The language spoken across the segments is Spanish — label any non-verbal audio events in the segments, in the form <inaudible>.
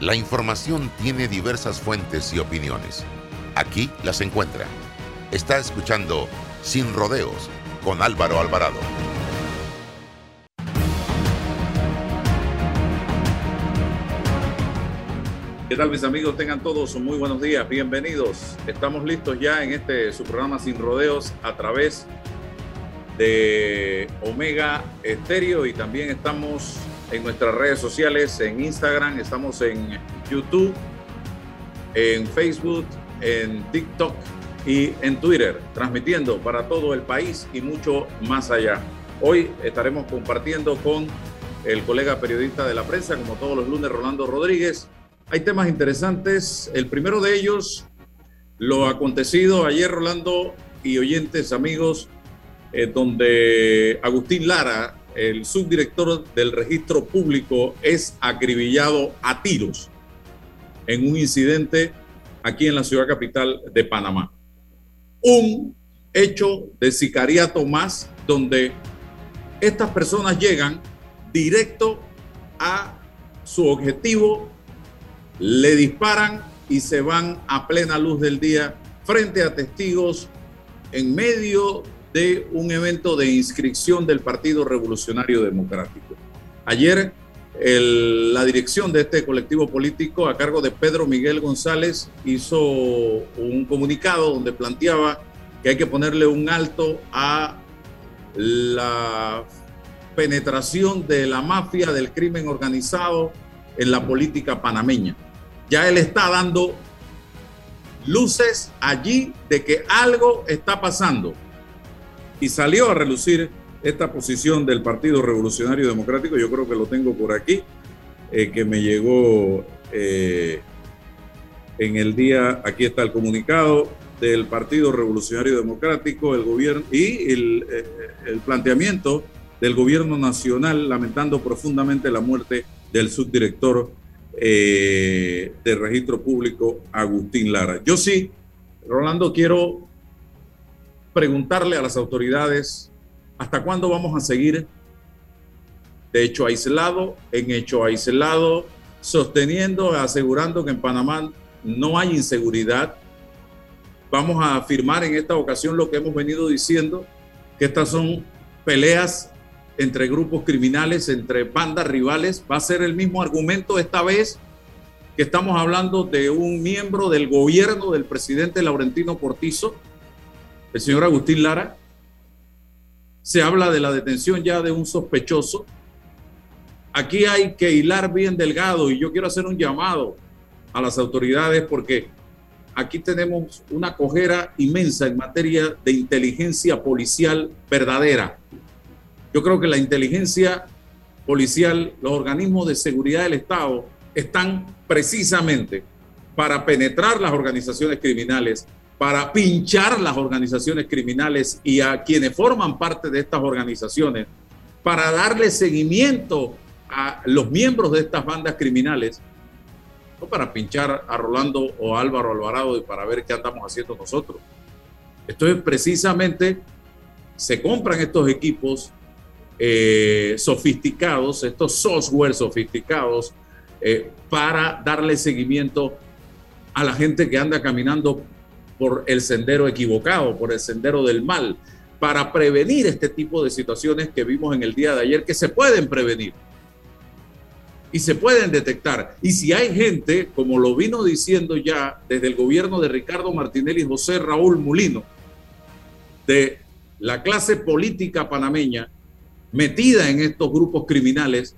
La información tiene diversas fuentes y opiniones. Aquí las encuentra. Está escuchando Sin Rodeos con Álvaro Alvarado. ¿Qué tal mis amigos? Tengan todos muy buenos días, bienvenidos. Estamos listos ya en este su programa Sin Rodeos a través de Omega Estéreo y también estamos en nuestras redes sociales, en Instagram, estamos en YouTube, en Facebook, en TikTok y en Twitter, transmitiendo para todo el país y mucho más allá. Hoy estaremos compartiendo con el colega periodista de la prensa, como todos los lunes, Rolando Rodríguez. Hay temas interesantes. El primero de ellos, lo acontecido ayer, Rolando y oyentes, amigos, eh, donde Agustín Lara, el subdirector del registro público es acribillado a tiros en un incidente aquí en la ciudad capital de Panamá. Un hecho de sicariato más donde estas personas llegan directo a su objetivo, le disparan y se van a plena luz del día frente a testigos en medio de un evento de inscripción del Partido Revolucionario Democrático. Ayer la dirección de este colectivo político a cargo de Pedro Miguel González hizo un comunicado donde planteaba que hay que ponerle un alto a la penetración de la mafia, del crimen organizado en la política panameña. Ya él está dando luces allí de que algo está pasando y salió a relucir esta posición del Partido Revolucionario Democrático, yo creo que lo tengo por aquí, eh, que me llegó eh, en el día, aquí está el comunicado del Partido Revolucionario Democrático, el gobierno y el, eh, el planteamiento del gobierno nacional lamentando profundamente la muerte del subdirector de registro público, Agustín Lara. Yo sí, Rolando, quiero preguntarle a las autoridades hasta cuándo vamos a seguir de hecho aislado en hecho aislado, sosteniendo, asegurando que en Panamá no hay inseguridad. Vamos a afirmar en esta ocasión lo que hemos venido diciendo, que estas son peleas entre grupos criminales, entre bandas rivales. Va a ser el mismo argumento esta vez que estamos hablando de un miembro del gobierno del presidente Laurentino Cortizo, el señor Agustín Lara, se habla de la detención ya de un sospechoso. Aquí hay que hilar bien delgado y yo quiero hacer un llamado a las autoridades porque aquí tenemos una cojera inmensa en materia de inteligencia policial verdadera. Yo creo que la inteligencia policial, los organismos de seguridad del Estado están precisamente para penetrar las organizaciones criminales, para pinchar las organizaciones criminales y a quienes forman parte de estas organizaciones, para darle seguimiento a los miembros de estas bandas criminales, no para pinchar a Rolando o Álvaro Alvarado y para ver qué andamos haciendo nosotros. Esto es precisamente, se compran estos equipos eh, sofisticados, estos software sofisticados, eh, para darle seguimiento a la gente que anda caminando por el sendero equivocado, por el sendero del mal, para prevenir este tipo de situaciones que vimos en el día de ayer, que se pueden prevenir y se pueden detectar. Y si hay gente, como lo vino diciendo ya desde el gobierno de Ricardo Martinelli y José Raúl Mulino, de la clase política panameña metida en estos grupos criminales,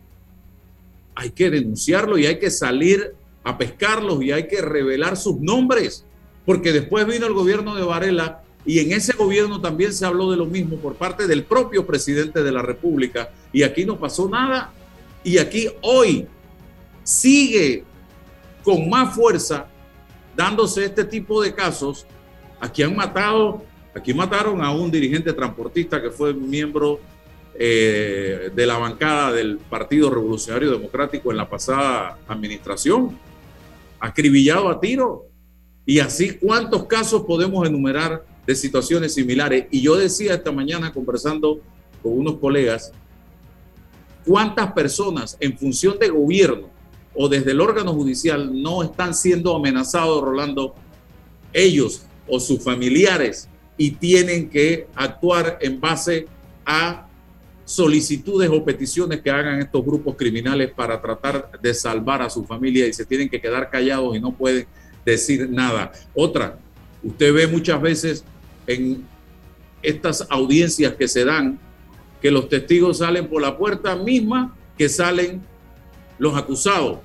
hay que denunciarlo y hay que salir a pescarlos y hay que revelar sus nombres porque después vino el gobierno de Varela y en ese gobierno también se habló de lo mismo por parte del propio presidente de la República y aquí no pasó nada. Y aquí hoy sigue con más fuerza dándose este tipo de casos. Aquí han matado, aquí mataron a un dirigente transportista que fue miembro eh, de la bancada del Partido Revolucionario Democrático en la pasada administración, acribillado a tiro. Y así, ¿cuántos casos podemos enumerar de situaciones similares? Y yo decía esta mañana conversando con unos colegas, ¿cuántas personas en función de gobierno o desde el órgano judicial no están siendo amenazados, Rolando, ellos o sus familiares y tienen que actuar en base a solicitudes o peticiones que hagan estos grupos criminales para tratar de salvar a su familia y se tienen que quedar callados y no pueden decir nada. Otra, usted ve muchas veces en estas audiencias que se dan que los testigos salen por la puerta misma que salen los acusados.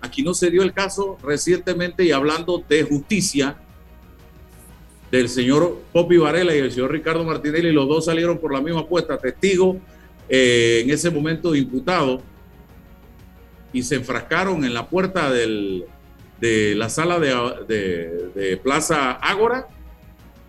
Aquí no se dio el caso recientemente y hablando de justicia del señor Popi Varela y el señor Ricardo Martinelli, los dos salieron por la misma puerta, testigo eh, en ese momento imputado, y se enfrascaron en la puerta del, de la sala de, Plaza Ágora,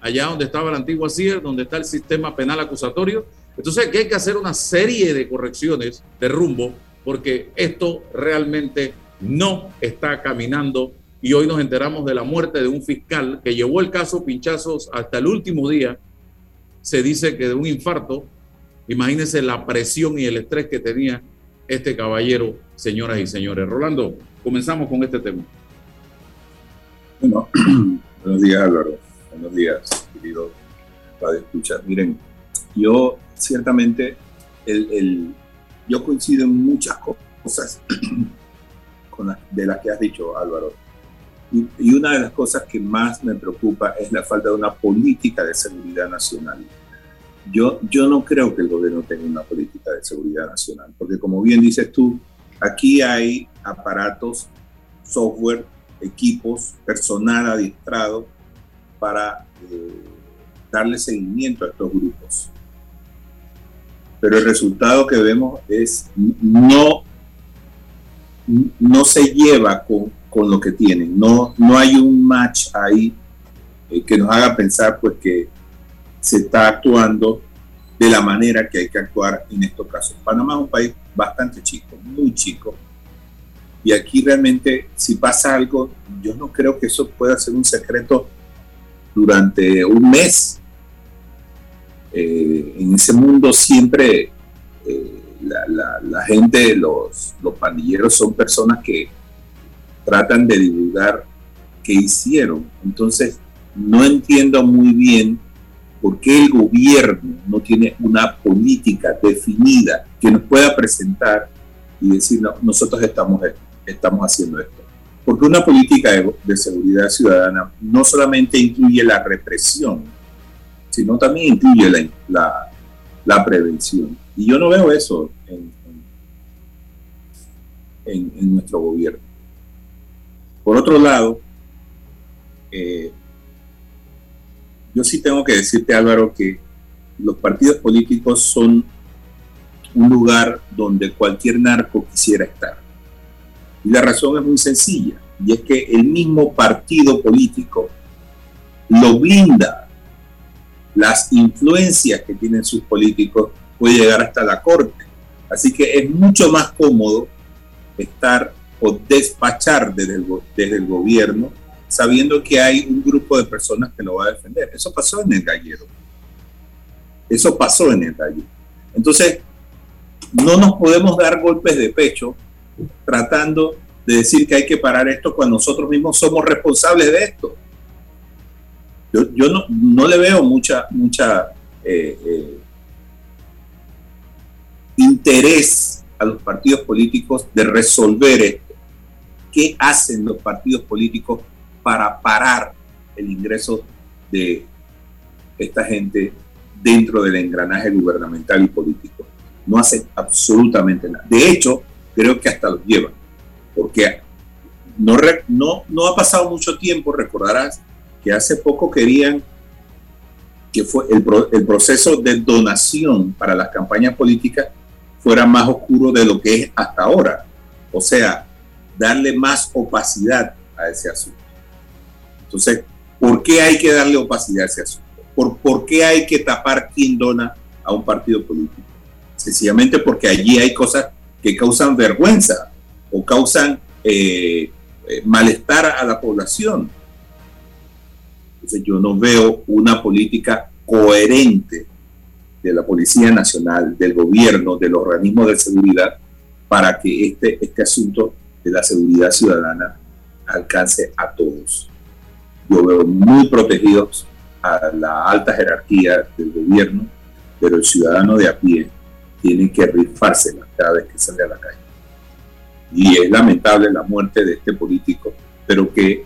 allá donde estaba la antigua CIR, donde está el sistema penal acusatorio. Entonces aquí hay que hacer una serie de correcciones de rumbo porque esto realmente no está caminando y hoy nos enteramos de la muerte de un fiscal que llevó el caso pinchazos hasta el último día. Se dice que de un infarto. Imagínense la presión y el estrés que tenía este caballero, señoras y señores. Rolando, comenzamos con este tema. Bueno, <clears throat> buenos días Álvaro, buenos días querido para escuchar. Miren, yo ciertamente, el, yo coincido en muchas cosas <clears throat> de las que has dicho Álvaro. Y, y una de las cosas que más me preocupa es la falta de una política de seguridad nacional. Yo, yo no creo que el gobierno tenga una política de seguridad nacional, porque como bien dices tú, aquí hay aparatos, software equipos, personal adiestrado para eh, darle seguimiento a estos grupos. Pero el resultado que vemos es no, no se lleva con, con lo que tienen, no, no hay un match ahí eh, que nos haga pensar pues que se está actuando de la manera que hay que actuar en estos casos. Panamá es un país bastante chico, muy chico, y aquí realmente, si pasa algo, yo no creo que eso pueda ser un secreto durante un mes. Eh, en ese mundo siempre eh, la, gente, los, los pandilleros son personas que tratan de divulgar qué hicieron. Entonces, no entiendo muy bien por qué el gobierno no tiene una política definida que nos pueda presentar y decir, nosotros estamos estamos haciendo esto. Porque una política de, seguridad ciudadana no solamente incluye la represión, sino también incluye la, la prevención. Y yo no veo eso en, en, nuestro gobierno. Por otro lado, eh, yo sí tengo que decirte, Álvaro, que los partidos políticos son un lugar donde cualquier narco quisiera estar. Y la razón es muy sencilla, y es que el mismo partido político lo blinda. Las influencias que tienen sus políticos puede llegar hasta la corte. Así que es mucho más cómodo estar o despachar desde el, desde el gobierno sabiendo que hay un grupo de personas que lo va a defender. Eso pasó en el gallero. Eso pasó en el gallero. Entonces, no nos podemos dar golpes de pecho tratando de decir que hay que parar esto cuando nosotros mismos somos responsables de esto. Yo, no, le veo mucha, mucha eh, eh, interés a los partidos políticos de resolver esto. ¿Qué hacen los partidos políticos para parar el ingreso de esta gente dentro del engranaje gubernamental y político? No hacen absolutamente nada. De hecho, creo que hasta los llevan, porque no, no, no ha pasado mucho tiempo, recordarás que hace poco querían que fue el, el proceso de donación para las campañas políticas fuera más oscuro de lo que es hasta ahora. O sea, darle más opacidad a ese asunto. Entonces, ¿por qué hay que darle opacidad a ese asunto? ¿Por, ¿Por qué hay que tapar quién dona a un partido político? Sencillamente porque allí hay cosas que causan vergüenza o causan eh, eh, malestar a la población. Entonces yo no veo una política coherente de la Policía Nacional, del gobierno, del organismo de seguridad, para que este, este asunto de la seguridad ciudadana alcance a todos. Yo veo muy protegidos a la alta jerarquía del gobierno, pero el ciudadano de a pie tiene que rifársela cada vez que sale a la calle. Y es lamentable la muerte de este político, pero que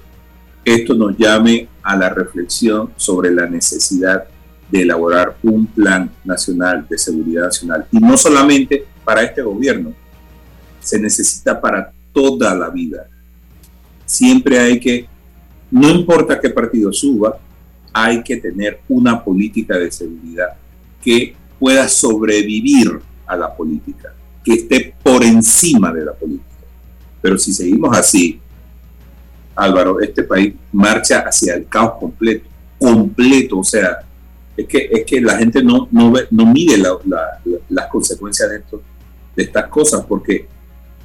esto nos llame a la reflexión sobre la necesidad de elaborar un plan nacional de seguridad nacional. Y no solamente para este gobierno, se necesita para toda la vida. Siempre hay que, no importa qué partido suba, hay que tener una política de seguridad que pueda sobrevivir a la política, que esté por encima de la política. Pero si seguimos así, Álvaro, este país marcha hacia el caos completo, completo, o sea, es que, es que la gente no, no, no mide las consecuencias de, esto, de estas cosas, porque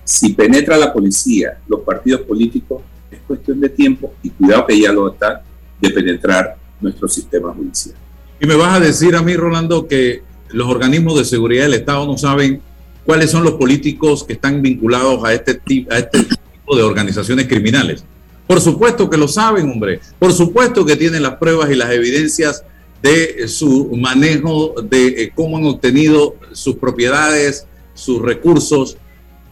si penetra la policía, los partidos políticos, es cuestión de tiempo y cuidado que ya lo está de penetrar nuestro sistema judicial. Y me vas a decir a mí, Rolando, que los organismos de seguridad del Estado no saben cuáles son los políticos que están vinculados a este, a este tipo de organizaciones criminales. Por supuesto que lo saben, hombre. Por supuesto que tienen las pruebas y las evidencias de su manejo, de eh, cómo han obtenido sus propiedades, sus recursos,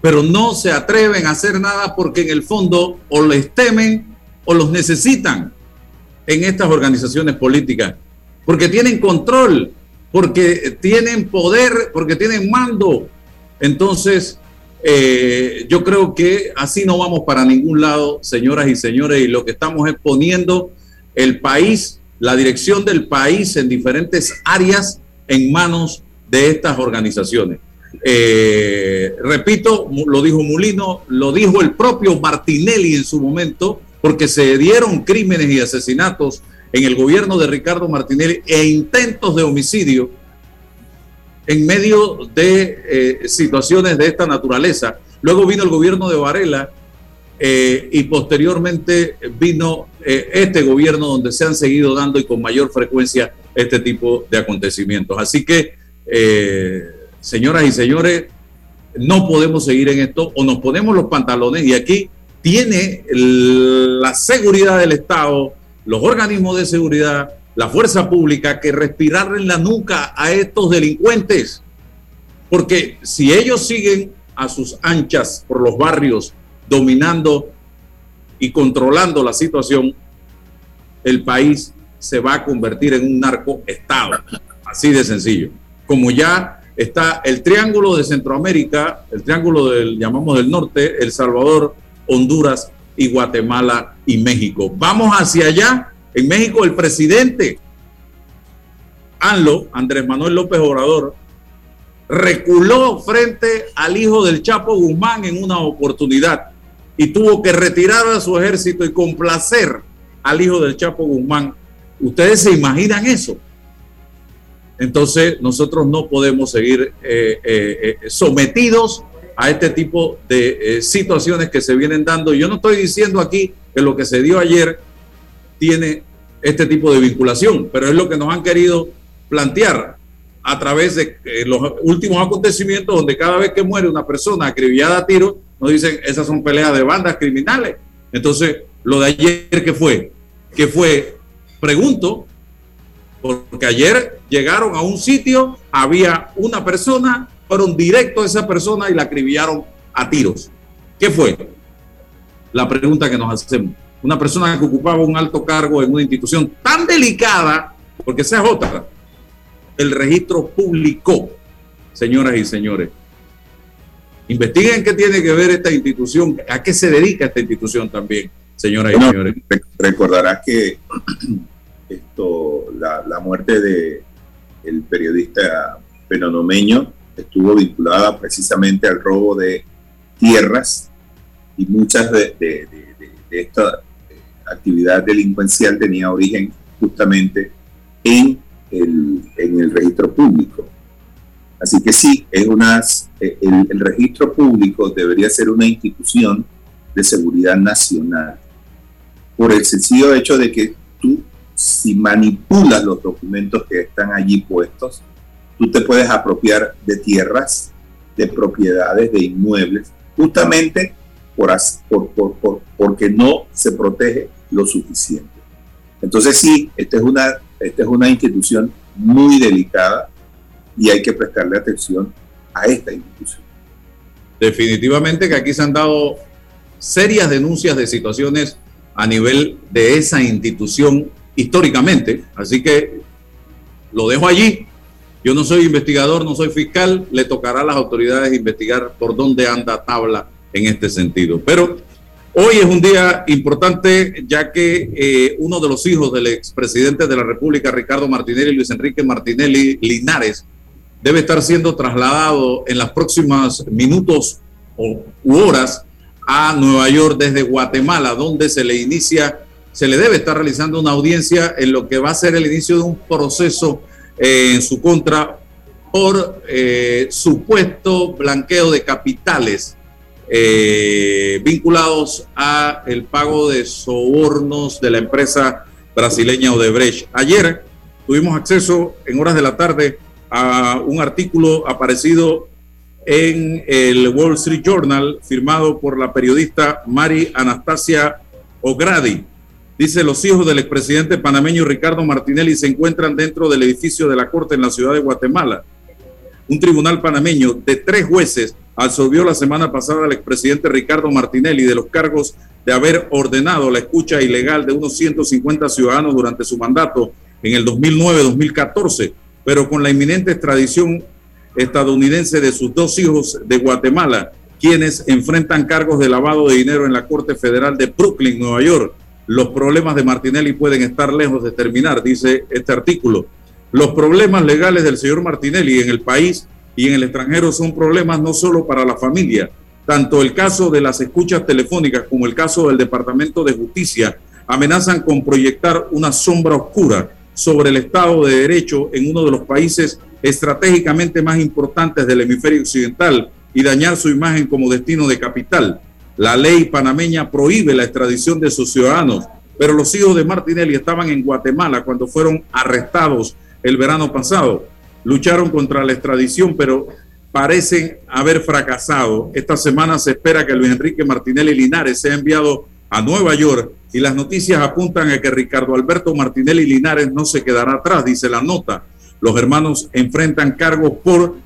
pero no se atreven a hacer nada porque en el fondo o les temen o los necesitan en estas organizaciones políticas, porque tienen control, porque tienen poder, porque tienen mando. Entonces, eh, yo creo que así no vamos para ningún lado, señoras y señores, y lo que estamos es poniendo el país la dirección del país en diferentes áreas en manos de estas organizaciones. Eh, repito, lo dijo Mulino, lo dijo el propio Martinelli en su momento, porque se dieron crímenes y asesinatos en el gobierno de Ricardo Martinelli e intentos de homicidio en medio de eh, situaciones de esta naturaleza. Luego vino el gobierno de Varela eh, y posteriormente vino eh, este gobierno donde se han seguido dando y con mayor frecuencia este tipo de acontecimientos. Así que, señoras y señores, no podemos seguir en esto o nos ponemos los pantalones y aquí tiene la seguridad del Estado, los organismos de seguridad, la fuerza pública que respirar en la nuca a estos delincuentes. Porque si ellos siguen a sus anchas por los barrios dominando y controlando la situación, el país se va a convertir en un narcoestado. Así de sencillo. como ya está el triángulo de Centroamérica, el triángulo del, llamamos del norte, El Salvador, Honduras y Guatemala y México. Vamos hacia allá. En México el presidente ANLO, Andrés Manuel López Obrador, reculó frente al hijo del Chapo Guzmán en una oportunidad y tuvo que retirar a su ejército y complacer al hijo del Chapo Guzmán. ¿Ustedes se imaginan eso? Entonces nosotros no podemos seguir eh, eh, eh, sometidos a este tipo de situaciones que se vienen dando. Yo no estoy diciendo aquí que lo que se dio ayer tiene este tipo de vinculación, pero es lo que nos han querido plantear a través de los últimos acontecimientos donde cada vez que muere una persona acribillada a tiro, nos dicen esas son peleas de bandas criminales. Entonces, lo de ayer, ¿qué fue? Que fue, pregunto, porque ayer llegaron a un sitio, había una persona, fueron directo a esa persona y la acribillaron a tiros. ¿Qué fue? La pregunta que nos hacemos. Una persona que ocupaba un alto cargo en una institución tan delicada, porque esa es otra, el registro público, señoras y señores. Investiguen qué tiene que ver esta institución, a qué se dedica esta institución también, señoras y señores. Recordarás que <clears throat> esto, la, muerte de el periodista penonomeño estuvo vinculada precisamente al robo de tierras y muchas de, esta eh, actividad delincuencial tenía origen justamente en el, en el registro público. Así que sí, es unas, eh, el, el registro público debería ser una institución de seguridad nacional por el sencillo hecho de que tú si manipulas los documentos que están allí puestos, tú te puedes apropiar de tierras, de propiedades, de inmuebles, justamente por, por, porque no se protege lo suficiente. Entonces sí, esta es, una, esta es una institución muy delicada y hay que prestarle atención a esta institución. Definitivamente que aquí se han dado serias denuncias de situaciones a nivel de esa institución históricamente. Así que lo dejo allí. Yo no soy investigador, no soy fiscal, le tocará a las autoridades investigar por dónde anda tabla en este sentido. Pero hoy es un día importante ya que eh, uno de los hijos del expresidente de la República, Ricardo Martinelli, Luis Enrique Martinelli Linares, debe estar siendo trasladado en las próximas minutos o, u horas a Nueva York desde Guatemala, donde se le inicia se le debe estar realizando una audiencia en lo que va a ser el inicio de un proceso en su contra por eh, supuesto blanqueo de capitales eh, vinculados a el pago de sobornos de la empresa brasileña Odebrecht. Ayer tuvimos acceso en horas de la tarde a un artículo aparecido en el Wall Street Journal firmado por la periodista Mari Anastasia O'Grady Dice, los hijos del expresidente panameño Ricardo Martinelli se encuentran dentro del edificio de la Corte en la ciudad de Guatemala. Un tribunal panameño de tres jueces absolvió la semana pasada al expresidente Ricardo Martinelli de los cargos de haber ordenado la escucha ilegal de unos 150 ciudadanos durante su mandato en el 2009-2014, pero con la inminente extradición estadounidense de sus dos hijos de Guatemala, quienes enfrentan cargos de lavado de dinero en la Corte Federal de Brooklyn, Nueva York, los problemas de Martinelli pueden estar lejos de terminar, dice este artículo. Los problemas legales del señor Martinelli en el país y en el extranjero son problemas no solo para la familia. Tanto el caso de las escuchas telefónicas como el caso del Departamento de Justicia amenazan con proyectar una sombra oscura sobre el Estado de Derecho en uno de los países estratégicamente más importantes del hemisferio occidental y dañar su imagen como destino de capital. La ley panameña prohíbe la extradición de sus ciudadanos, pero los hijos de Martinelli estaban en Guatemala cuando fueron arrestados el verano pasado. Lucharon contra la extradición, pero parecen haber fracasado. Esta semana se espera que Luis Enrique Martinelli Linares sea enviado a Nueva York y las noticias apuntan a que Ricardo Alberto Martinelli Linares no se quedará atrás, dice la nota. Los hermanos enfrentan cargos por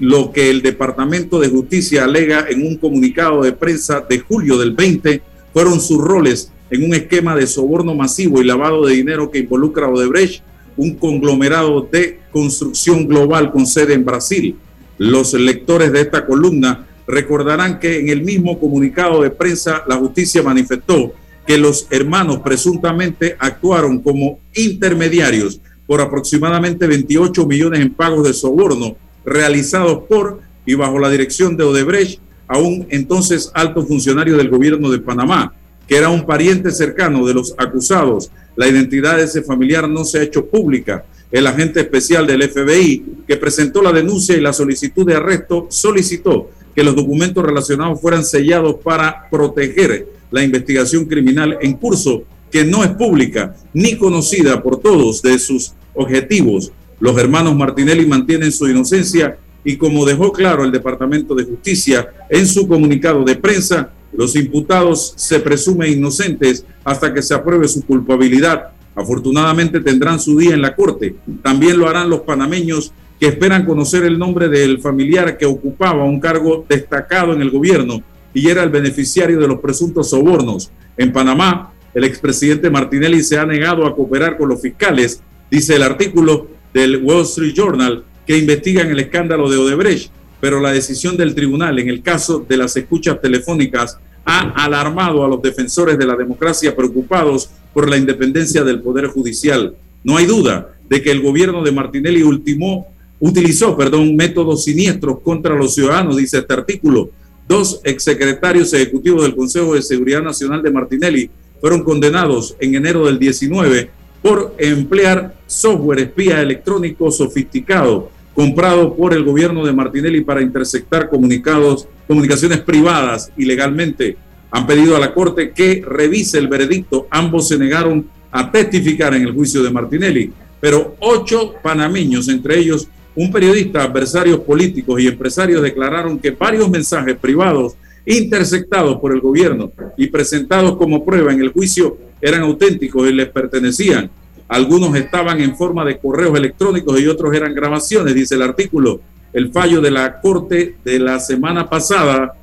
lo que el Departamento de Justicia alega en un comunicado de prensa de julio del 20 fueron sus roles en un esquema de soborno masivo y lavado de dinero que involucra a Odebrecht, un conglomerado de construcción global con sede en Brasil. Los lectores de esta columna recordarán que en el mismo comunicado de prensa la justicia manifestó que los hermanos presuntamente actuaron como intermediarios por aproximadamente 28 millones en pagos de soborno realizados por y bajo la dirección de Odebrecht a un entonces alto funcionario del gobierno de Panamá, que era un pariente cercano de los acusados. La identidad de ese familiar no se ha hecho pública. El agente especial del FBI que presentó la denuncia y la solicitud de arresto solicitó que los documentos relacionados fueran sellados para proteger la investigación criminal en curso, que no es pública ni conocida por todos de sus objetivos. Los hermanos Martinelli mantienen su inocencia y como dejó claro el Departamento de Justicia en su comunicado de prensa, los imputados se presumen inocentes hasta que se apruebe su culpabilidad. Afortunadamente tendrán su día en la corte. También lo harán los panameños que esperan conocer el nombre del familiar que ocupaba un cargo destacado en el gobierno y era el beneficiario de los presuntos sobornos. En Panamá, el expresidente Martinelli se ha negado a cooperar con los fiscales, dice el artículo del Wall Street Journal, que investigan el escándalo de Odebrecht, pero la decisión del tribunal en el caso de las escuchas telefónicas ha alarmado a los defensores de la democracia preocupados por la independencia del Poder Judicial. No hay duda de que el gobierno de Martinelli ultimó utilizó, perdón, métodos siniestros contra los ciudadanos, dice este artículo. Dos exsecretarios ejecutivos del Consejo de Seguridad Nacional de Martinelli fueron condenados en enero del 19 por emplear software espía electrónico sofisticado comprado por el gobierno de Martinelli para interceptar comunicados, comunicaciones privadas ilegalmente. Han pedido a la Corte que revise el veredicto. Ambos se negaron a testificar en el juicio de Martinelli, pero ocho panameños, entre ellos un periodista, adversarios políticos y empresarios declararon que varios mensajes privados interceptados por el gobierno y presentados como prueba en el juicio eran auténticos y les pertenecían. Algunos estaban en forma de correos electrónicos y otros eran grabaciones, dice el artículo. El fallo de la Corte de la semana pasada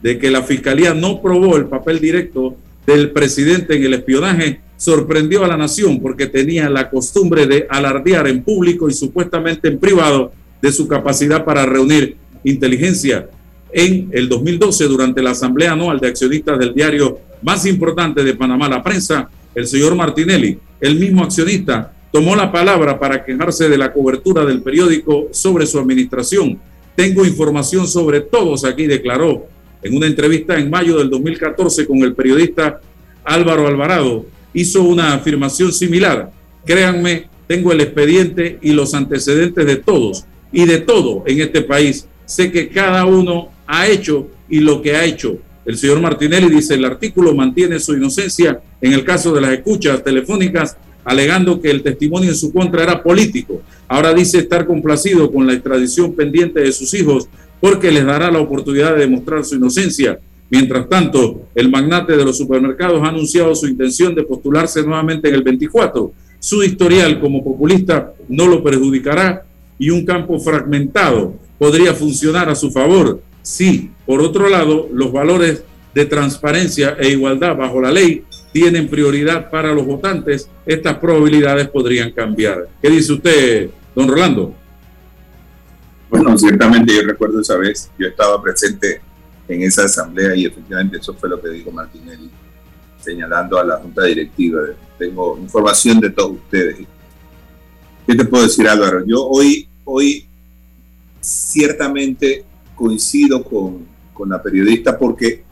de que la Fiscalía no probó el papel directo del presidente en el espionaje sorprendió a la nación porque tenía la costumbre de alardear en público y supuestamente en privado de su capacidad para reunir inteligencia. En el 2012, durante la Asamblea Anual de Accionistas del diario más importante de Panamá, la prensa, el señor Martinelli, el mismo accionista, tomó la palabra para quejarse de la cobertura del periódico sobre su administración. Tengo información sobre todos aquí, declaró en una entrevista en mayo del 2014 con el periodista Álvaro Alvarado hizo una afirmación similar. Créanme, tengo el expediente y los antecedentes de todos y de todo en este país. Sé que cada uno ha hecho y lo que ha hecho. El señor Martinelli dice, el artículo mantiene su inocencia en el caso de las escuchas telefónicas, alegando que el testimonio en su contra era político. Ahora dice estar complacido con la extradición pendiente de sus hijos porque les dará la oportunidad de demostrar su inocencia. Mientras tanto, el magnate de los supermercados ha anunciado su intención de postularse nuevamente en el 24. Su historial como populista no lo perjudicará y un campo fragmentado podría funcionar a su favor si, por otro lado, los valores de transparencia e igualdad bajo la ley tienen prioridad para los votantes, estas probabilidades podrían cambiar. ¿Qué dice usted, don Rolando? Bueno, ciertamente yo recuerdo esa vez, yo estaba presente en esa asamblea y efectivamente eso fue lo que dijo Martinelli, señalando a la junta directiva. Tengo información de todos ustedes. ¿Qué te puedo decir Álvaro? Yo hoy, hoy ciertamente coincido con, con la periodista porque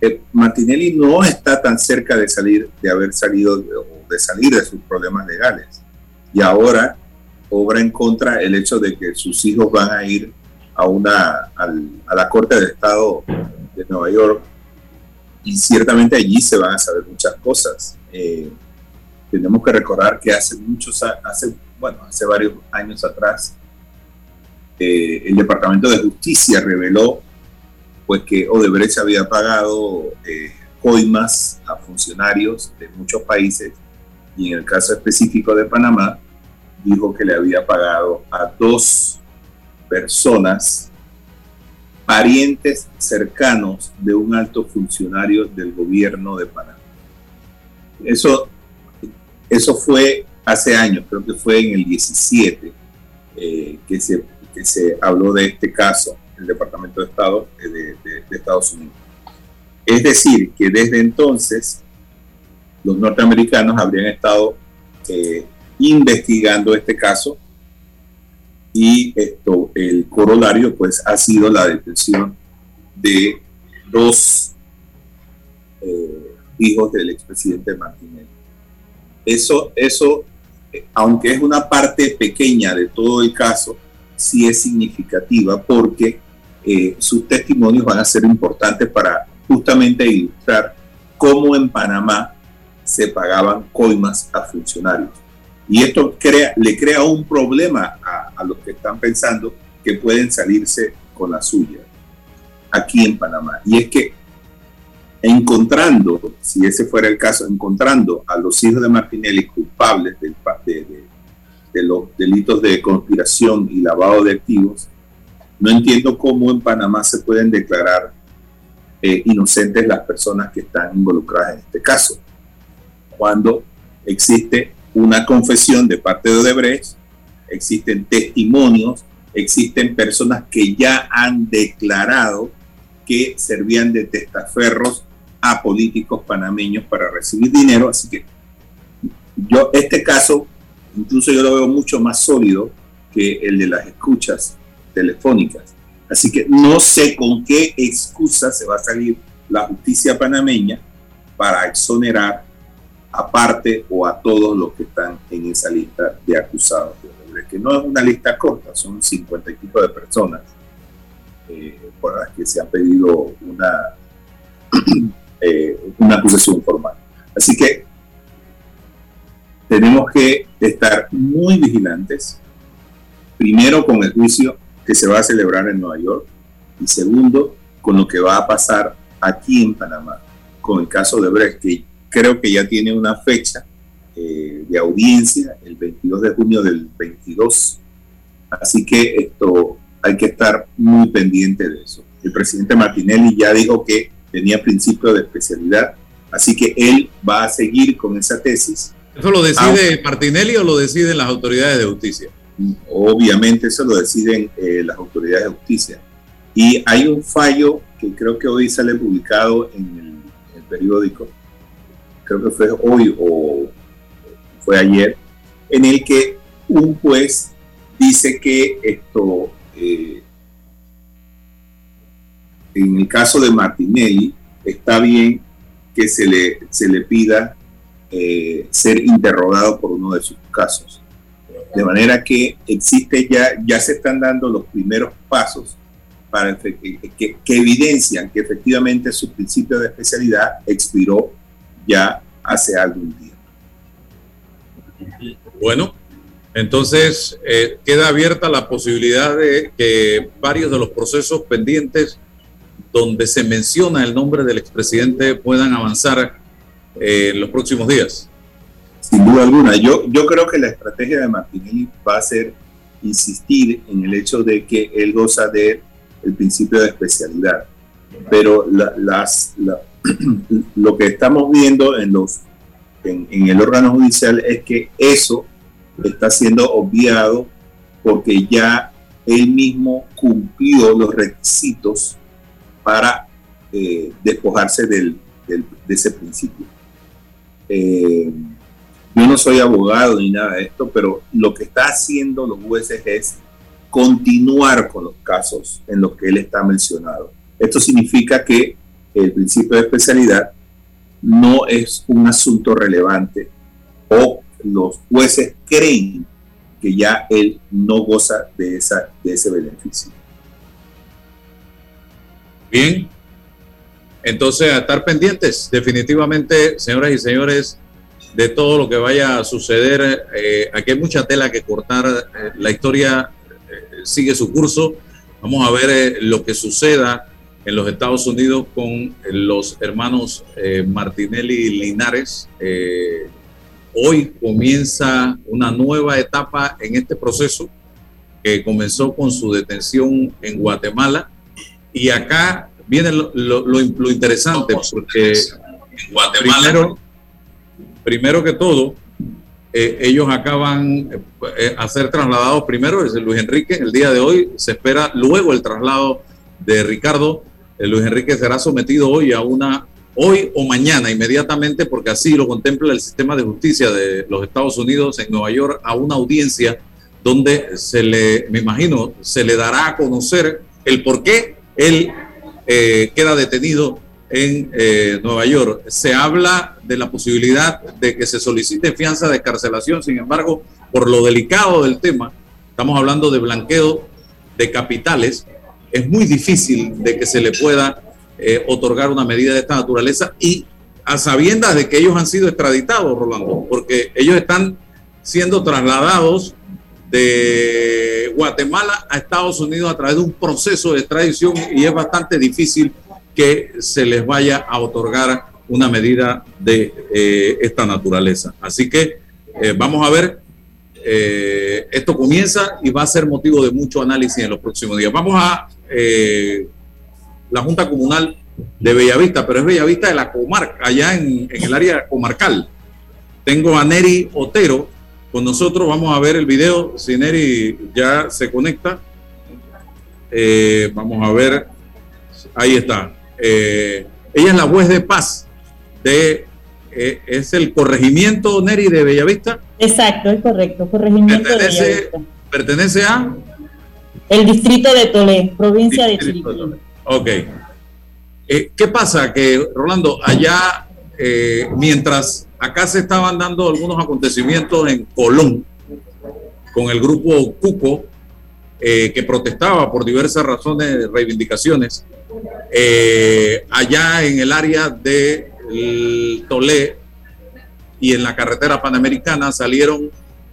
eh, Martinelli no está tan cerca de salir, de haber salido de salir de sus problemas legales. Y ahora obra en contra el hecho de que sus hijos van a ir a, una, a la Corte del Estado de Nueva York y ciertamente allí se van a saber muchas cosas. Eh, tenemos que recordar que hace muchos, hace, bueno, hace varios años atrás, eh, el Departamento de Justicia reveló pues que Odebrecht había pagado eh, coimas a funcionarios de muchos países y en el caso específico de Panamá dijo que le había pagado a dos personas, parientes cercanos de un alto funcionario del gobierno de Panamá. Eso, eso fue hace años, creo que fue en el 17, eh, que, se, que se habló de este caso, el Departamento de Estado de, de Estados Unidos. Es decir, que desde entonces los norteamericanos habrían estado eh, investigando este caso y esto, el corolario pues ha sido la detención de dos eh, hijos del expresidente Martínez. Eso, eso, aunque es una parte pequeña de todo el caso, sí es significativa porque eh, sus testimonios van a ser importantes para justamente ilustrar cómo en Panamá se pagaban coimas a funcionarios. Y esto crea, le crea un problema a, los que están pensando que pueden salirse con la suya aquí en Panamá. Y es que encontrando, si ese fuera el caso, encontrando a los hijos de Martinelli culpables del, de, los delitos de conspiración y lavado de activos, no entiendo cómo en Panamá se pueden declarar eh, inocentes las personas que están involucradas en este caso cuando existe una confesión de parte de Odebrecht, existen testimonios, existen personas que ya han declarado que servían de testaferros a políticos panameños para recibir dinero. Así que yo, este caso, incluso yo lo veo mucho más sólido que el de las escuchas telefónicas. Así que no sé con qué excusa se va a salir la justicia panameña para exonerar aparte o a todos los que están en esa lista de acusados que no es una lista corta, son cincuenta y pico de personas eh, por las que se ha pedido una, <clears throat> eh, una acusación formal. Así que tenemos que estar muy vigilantes, primero con el juicio que se va a celebrar en Nueva York y segundo con lo que va a pasar aquí en Panamá, con el caso de Brecht, que creo que ya tiene una fecha eh, de audiencia, el 22 de junio del 22. Así que esto hay que estar muy pendiente de eso. El presidente Martinelli ya dijo que tenía principio de especialidad, así que él va a seguir con esa tesis. ¿Eso lo decide Martinelli o lo deciden las autoridades de justicia? Obviamente eso lo deciden eh, las autoridades de justicia. Y hay un fallo que creo que hoy sale publicado en el periódico, creo que fue hoy o fue ayer, en el que un juez dice que esto, eh, en el caso de Martinelli, está bien que se le, se le pida eh, ser interrogado por uno de sus casos. De manera que existe ya, ya se están dando los primeros pasos para que, que, que evidencian que efectivamente su principio de especialidad expiró ya hace algún tiempo. Bueno, entonces eh, queda abierta la posibilidad de que varios de los procesos pendientes donde se menciona el nombre del expresidente puedan avanzar eh, en los próximos días. Sin duda alguna, yo, yo creo que la estrategia de Martinelli va a ser insistir en el hecho de que él goza de el principio de especialidad, pero las, <clears throat> lo que estamos viendo en, los, en, el órgano judicial es que eso está siendo obviado porque ya él mismo cumplió los requisitos para eh, despojarse del, de ese principio. Eh, yo no soy abogado ni nada de esto, pero lo que está haciendo los jueces es continuar con los casos en los que él está mencionado. Esto significa que el principio de especialidad no es un asunto relevante o los jueces creen que ya él no goza de, esa, de ese beneficio. Bien, entonces a estar pendientes definitivamente, señoras y señores, de todo lo que vaya a suceder. Eh, aquí hay mucha tela que cortar, eh, la historia eh, sigue su curso. Vamos a ver lo que suceda en los Estados Unidos con los hermanos eh, Martinelli y Linares. Eh, hoy comienza una nueva etapa en este proceso que comenzó con su detención en Guatemala. Y acá viene lo, lo, interesante, porque primero, primero que todo, eh, ellos acaban eh, a ser trasladados primero, es Luis Enrique, el día de hoy se espera luego el traslado de Ricardo. Luis Enrique será sometido hoy a una, hoy o mañana inmediatamente, porque así lo contempla el sistema de justicia de los Estados Unidos en Nueva York, a una audiencia donde se le, me imagino, se le dará a conocer el por qué él eh, queda detenido en eh, Nueva York. Se habla de la posibilidad de que se solicite fianza de escarcelación, sin embargo, por lo delicado del tema, estamos hablando de blanqueo de capitales, es muy difícil de que se le pueda eh, otorgar una medida de esta naturaleza y a sabiendas de que ellos han sido extraditados, Rolando, porque ellos están siendo trasladados de Guatemala a Estados Unidos a través de un proceso de extradición y es bastante difícil que se les vaya a otorgar una medida de eh, esta naturaleza. Así que eh, vamos a ver, eh, esto comienza y va a ser motivo de mucho análisis en los próximos días. Vamos a la Junta Comunal de Bellavista, pero es Bellavista de la comarca, allá en, en el área comarcal. Tengo a Neri Otero, con nosotros. Vamos a ver el video. Si Neri ya se conecta. Eh, vamos a ver. Ahí está. Eh, ella es la juez de paz de eh, es el corregimiento Neri de Bellavista. Exacto, es correcto. Corregimiento pertenece, de Bellavista. Pertenece a el distrito de Tolé, provincia de Chiriquí. Ok. ¿Qué pasa? Que Rolando, allá mientras acá se estaban dando algunos acontecimientos en Colón con el grupo Cuco, eh, que protestaba por diversas razones, reivindicaciones. Eh, allá en el área de Tolé y en la carretera panamericana salieron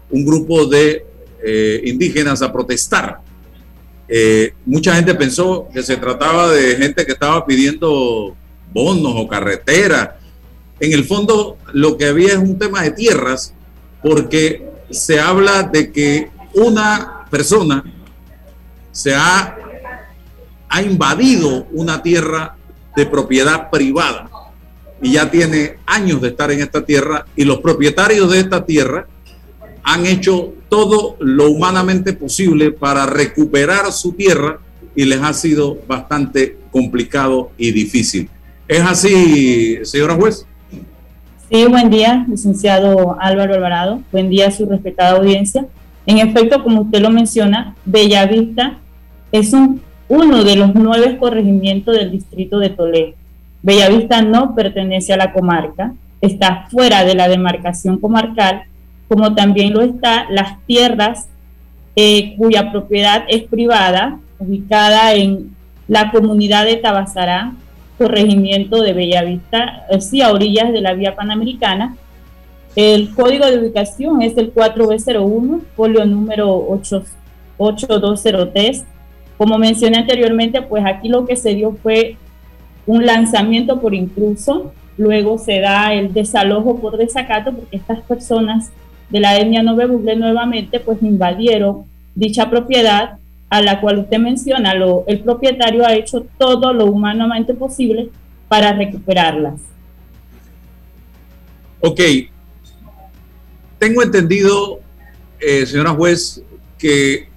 un grupo de eh, indígenas a protestar. mucha gente pensó que se trataba de gente que estaba pidiendo bonos o carreteras en el fondo lo que había es un tema de tierras, porque se habla de que una persona se ha, ha invadido una tierra de propiedad privada y ya tiene años de estar en esta tierra y los propietarios de esta tierra han hecho todo lo humanamente posible para recuperar su tierra y les ha sido bastante complicado y difícil. ¿Es así, señora juez? Sí, buen día, licenciado Álvaro Alvarado. Buen día a su respetada audiencia. En efecto, como usted lo menciona, Bellavista es un, uno de los nueve corregimientos del distrito de Toledo. Bellavista no pertenece a la comarca, está fuera de la demarcación comarcal, como también lo está las tierras eh, cuya propiedad es privada, ubicada en la comunidad de Tabasará, corregimiento de Bellavista, eh, sí, a orillas de la vía panamericana. El código de ubicación es el 4B01, folio número 8203. Como mencioné anteriormente, pues aquí lo que se dio fue un lanzamiento por intruso, luego se da el desalojo por desacato, porque estas personas de la etnia Bugle nuevamente pues invadieron dicha propiedad a la cual usted menciona, el propietario ha hecho todo lo humanamente posible para recuperarlas. Ok. Tengo entendido, eh, señora juez, que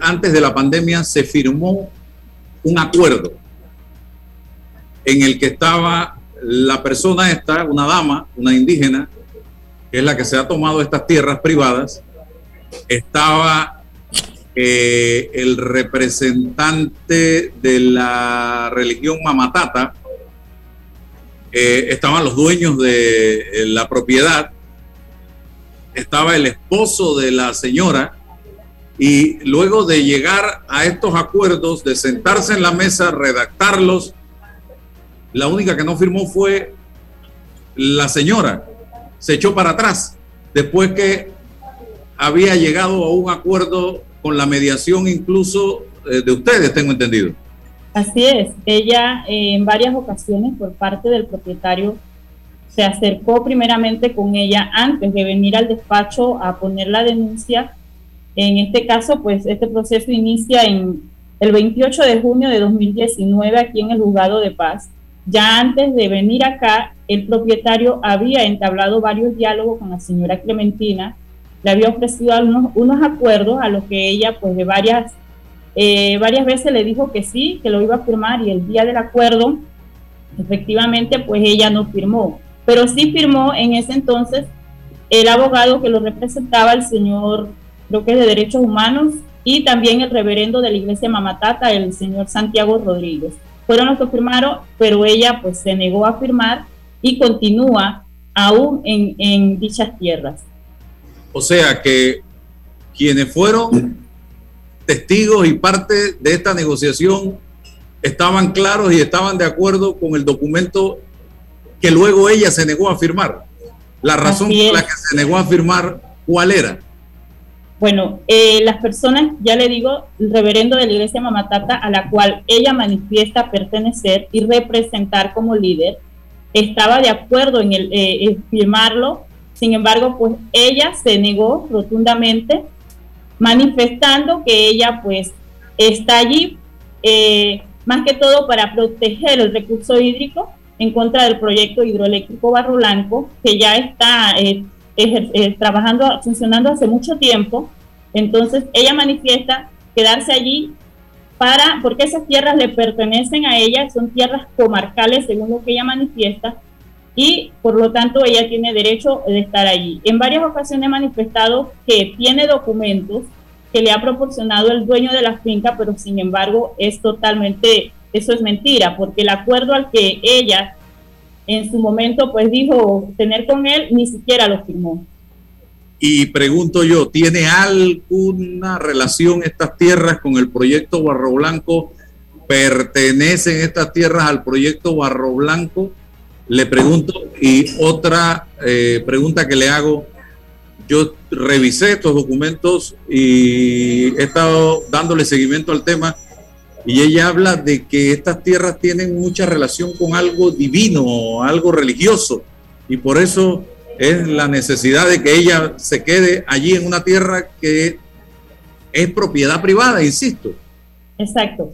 antes de la pandemia se firmó un acuerdo en el que estaba la persona esta, una dama, una indígena, que es la que se ha tomado estas tierras privadas, estaba el representante de la religión Mamatata, eh, estaban los dueños de eh, la propiedad, estaba el esposo de la señora, y luego de llegar a estos acuerdos, de sentarse en la mesa, redactarlos, la única que no firmó fue la señora. Se echó para atrás después que había llegado a un acuerdo con la mediación incluso eh, de ustedes, tengo entendido. Así es, ella eh, en varias ocasiones por parte del propietario se acercó primeramente con ella antes de venir al despacho a poner la denuncia. En este caso, pues este proceso inicia en el 28 de junio de 2019 aquí en el juzgado de paz. ya antes de venir acá, el propietario había entablado varios diálogos con la señora Clementina, le había ofrecido unos, unos acuerdos a los que ella, pues de varias, eh, varias veces le dijo que sí, que lo iba a firmar y el día del acuerdo, efectivamente, pues ella no firmó, pero sí firmó en ese entonces el abogado que lo representaba, el señor, creo que de Derechos Humanos, y también el reverendo de la iglesia Mamatata, el señor Santiago Rodríguez fueron los que firmaron, pero ella pues se negó a firmar y continúa aún en, en dichas tierras. O sea que quienes fueron testigos y parte de esta negociación estaban claros y estaban de acuerdo con el documento que luego ella se negó a firmar. La razón por la que se negó a firmar, ¿cuál era? Bueno, eh, las personas, ya le digo, el reverendo de la iglesia Mamatata, a la cual ella manifiesta pertenecer y representar como líder, estaba de acuerdo en, el, eh, firmarlo, sin embargo, pues ella se negó rotundamente, manifestando que ella pues está allí eh, más que todo para proteger el recurso hídrico en contra del proyecto hidroeléctrico Barro Blanco, que ya está eh, trabajando, funcionando hace mucho tiempo. Entonces ella manifiesta quedarse allí para, porque esas tierras le pertenecen a ella, son tierras comarcales según lo que ella manifiesta, y por lo tanto ella tiene derecho de estar allí. En varias ocasiones ha manifestado que tiene documentos que le ha proporcionado el dueño de la finca, pero sin embargo es totalmente, eso es mentira, porque el acuerdo al que ella en su momento pues dijo tener con él, ni siquiera lo firmó. Y pregunto yo, ¿tiene alguna relación estas tierras con el proyecto Barro Blanco? ¿Pertenecen estas tierras al proyecto Barro Blanco? Le pregunto, y otra eh, pregunta que le hago, yo revisé estos documentos y he estado dándole seguimiento al tema y ella habla de que estas tierras tienen mucha relación con algo divino, algo religioso, y por eso es la necesidad de que ella se quede allí en una tierra que es propiedad privada, insisto. Exacto.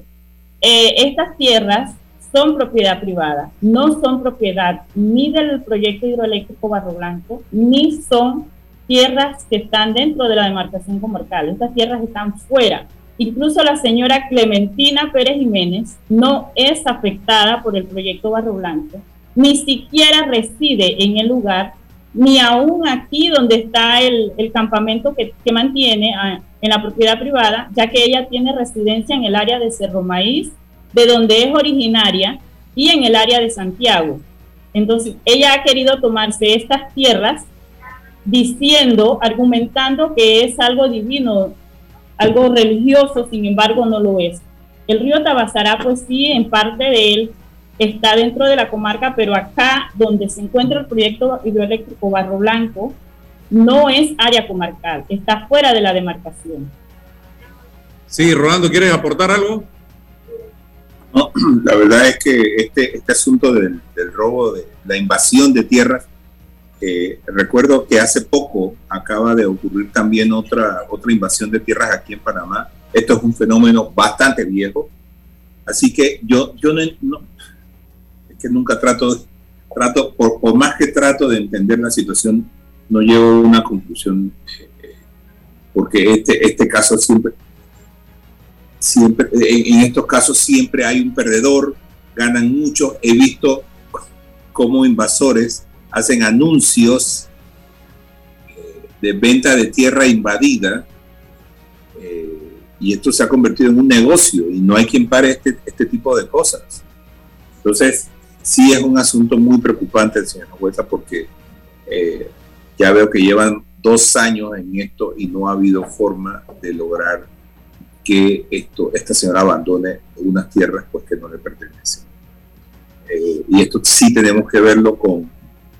Eh, estas tierras son propiedad privada, no son propiedad ni del proyecto hidroeléctrico Barro Blanco, ni son tierras que están dentro de la demarcación comarcal. Estas tierras están fuera Incluso la señora Clementina Pérez Jiménez no es afectada por el proyecto Barro Blanco, ni siquiera reside en el lugar, ni aún aquí donde está el, campamento que, mantiene ah, en la propiedad privada, ya que ella tiene residencia en el área de Cerro Maíz, de donde es originaria, y en el área de Santiago. Entonces, ella ha querido tomarse estas tierras diciendo, argumentando que es algo divino algo religioso, sin embargo no lo es. El río Tabasará, pues sí, en parte de él está dentro de la comarca, pero acá donde se encuentra el proyecto hidroeléctrico Barro Blanco, no es área comarcal, está fuera de la demarcación. Sí, Rolando, ¿quieres aportar algo? No, <clears throat> la verdad es que este, este asunto del, del robo, de la invasión de tierras, eh, recuerdo que hace poco acaba de ocurrir también otra, otra invasión de tierras aquí en Panamá. Esto es un fenómeno bastante viejo. Así que yo, yo no, es que nunca trato, trato por, por, más que trato de entender la situación, no llevo una conclusión, eh, porque este, este caso siempre, siempre, en, estos casos siempre hay un perdedor, ganan mucho. He visto como invasores hacen anuncios eh, de venta de tierra invadida eh, y esto se ha convertido en un negocio y no hay quien pare este, este tipo de cosas. Entonces, sí es un asunto muy preocupante, señor Huerta, porque eh, ya veo que llevan dos años en esto y no ha habido forma de lograr que esto, esta señora abandone unas tierras pues, que no le pertenecen. y esto sí tenemos que verlo con,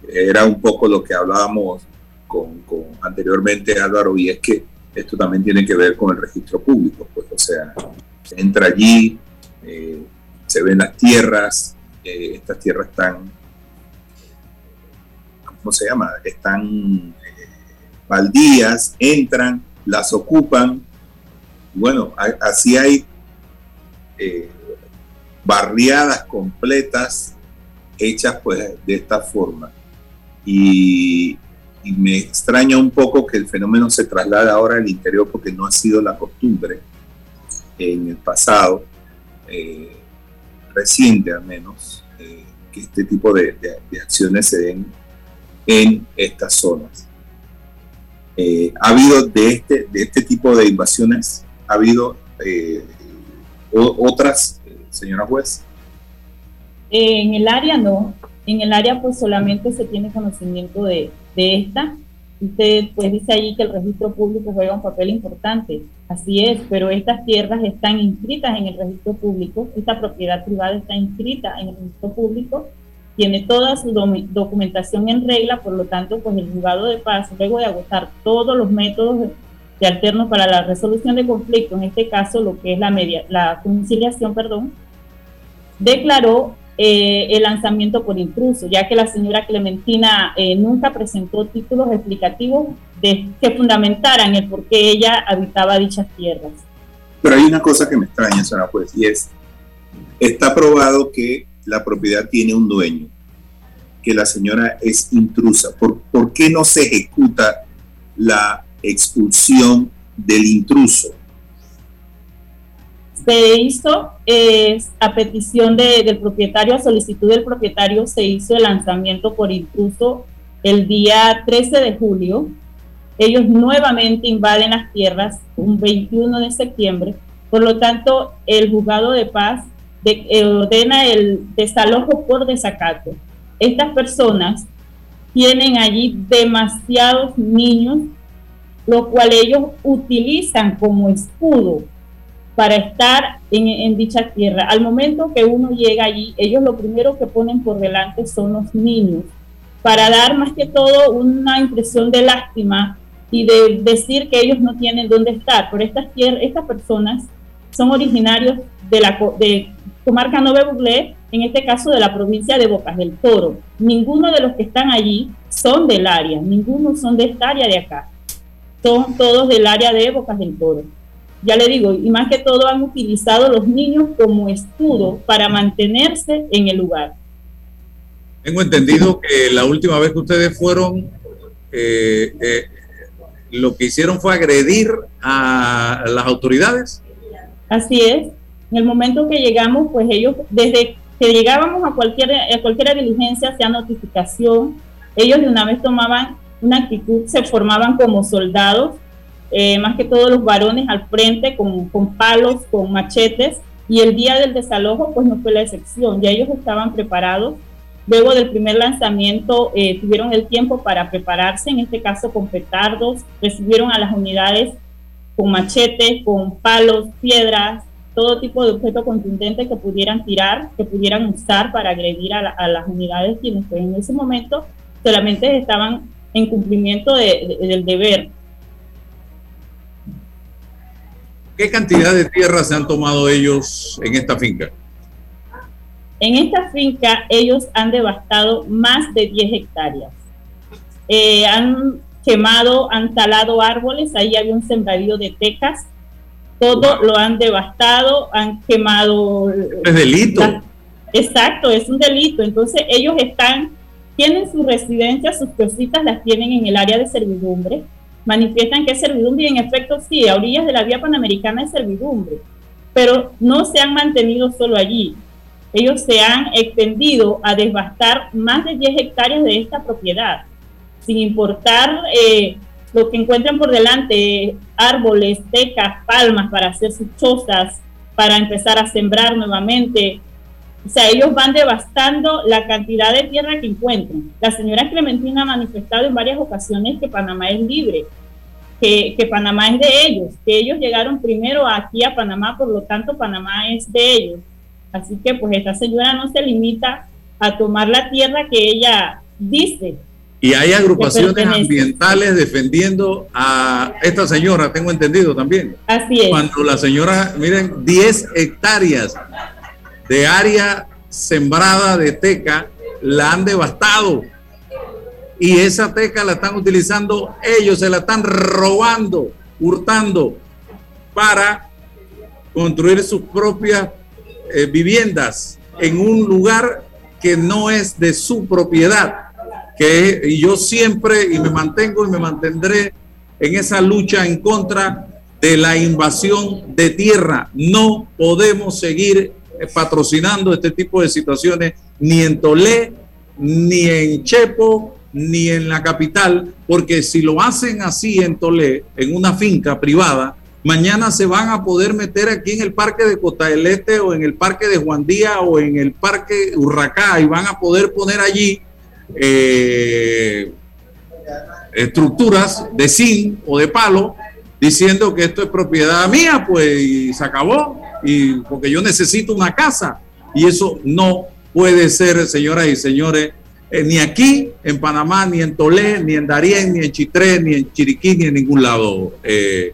era un poco lo que hablábamos con, anteriormente Álvaro y es que esto también tiene que ver con el registro público, pues o sea, se entra allí, eh, se ven las tierras, eh, estas tierras están, ¿cómo se llama? Están eh, baldías, entran, las ocupan, bueno, así hay barriadas completas hechas pues de esta forma. Y, me extraña un poco que el fenómeno se traslade ahora al interior porque no ha sido la costumbre en el pasado, eh, reciente al menos, eh, que este tipo de, acciones se den en estas zonas. Eh, ha habido de este, de este tipo de invasiones, ha habido otras, señora juez. En el área no, en el área pues solamente se tiene conocimiento de, de esta. Usted pues dice allí que el registro público juega un papel importante, así es, pero estas tierras están inscritas en el registro público, esta propiedad privada está inscrita en el registro público, tiene toda su documentación en regla, por lo tanto pues el juzgado de paz, luego de agotar todos los métodos de alternos para la resolución de conflictos, en este caso lo que es la, media, la conciliación, perdón, declaró eh, el lanzamiento por intruso, ya que la señora Clementina eh, nunca presentó títulos explicativos de, que fundamentaran el por qué ella habitaba dichas tierras. Pero hay una cosa que me extraña, señora juez, y es, está probado que la propiedad tiene un dueño, que la señora es intrusa. ¿Por, por qué no se ejecuta la expulsión del intruso? se hizo a petición del propietario, a solicitud del propietario, se hizo el lanzamiento por intruso el día 13 de julio. Ellos nuevamente invaden las tierras un 21 de septiembre. Por lo tanto, el juzgado de paz eh, ordena el desalojo por desacato. Estas personas tienen allí demasiados niños, lo cual ellos utilizan como escudo para estar en, dicha tierra. Al momento que uno llega allí, ellos lo primero que ponen por delante son los niños, para dar más que todo una impresión de lástima y de decir que ellos no tienen dónde estar. Pero estas, estas personas son originarios de la de comarca Nove Buglé, en este caso de la provincia de Bocas del Toro. Ninguno de los que están allí son del área, ninguno son de esta área de acá. Son todos del área de Bocas del Toro ya le digo, y más que todo han utilizado los niños como escudo para mantenerse en el lugar. Tengo entendido que la última vez que ustedes fueron, eh, eh, lo que hicieron fue agredir a las autoridades. Así es. En el momento que llegamos, pues ellos, desde que llegábamos a cualquier, a cualquier diligencia, sea notificación, ellos de una vez tomaban una actitud, se formaban como soldados eh, más que todos los varones al frente con, palos, con machetes, y el día del desalojo pues no fue la excepción, ya ellos estaban preparados. Luego del primer lanzamiento eh, tuvieron el tiempo para prepararse, en este caso con petardos, recibieron a las unidades con machetes, con palos, piedras, todo tipo de objeto contundente que pudieran tirar, que pudieran usar para agredir a, las unidades quienes pues, en ese momento solamente estaban en cumplimiento del deber ¿Qué cantidad de tierra se han tomado ellos en esta finca? En esta finca ellos han devastado más de 10 hectáreas. Eh, han quemado, han talado árboles, ahí había un sembradío de tecas, todo lo han devastado, han quemado... Es delito. exacto, es un delito. Entonces ellos están, tienen su residencia, sus cositas las tienen en el área de servidumbre manifiestan que es servidumbre y en efecto sí, a orillas de la vía panamericana es servidumbre, pero no se han mantenido solo allí. Ellos se han extendido a devastar más de 10 hectáreas de esta propiedad, sin importar eh, lo que encuentran por delante, árboles, tecas, palmas para hacer sus chozas, para empezar a sembrar nuevamente, o sea, ellos van devastando la cantidad de tierra que encuentran. La señora Clementina ha manifestado en varias ocasiones que Panamá es libre, que, que, Panamá es de ellos, que ellos llegaron primero aquí a Panamá, por lo tanto Panamá es de ellos. Así que pues esta señora no se limita a tomar la tierra que ella dice. Y hay agrupaciones ambientales defendiendo a esta señora, tengo entendido también. Así es. Cuando la señora, miren, 10 hectáreas de área sembrada de teca la han devastado. Y esa teca la están utilizando ellos, se la están robando, hurtando para construir sus propias eh, viviendas en un lugar que no es de su propiedad. Que y yo siempre, y me mantengo y me mantendré en esa lucha en contra de la invasión de tierra. No podemos seguir patrocinando este tipo de situaciones ni en Tolé, ni en Chepo, ni en la capital, porque si lo hacen así en Tolé, en una finca privada, mañana se van a poder meter aquí en el parque de Costa del Este o en el parque de Juan Díaz o en el parque Urracá y van a poder poner allí eh, estructuras de zinc o de palo diciendo que esto es propiedad mía, pues se acabó, y porque yo necesito una casa. Y eso no puede ser, señoras y señores, eh, ni aquí en Panamá, ni en Tolé, ni en Darién, ni en Chitré, ni en Chiriquí, ni en ningún lado. Eh,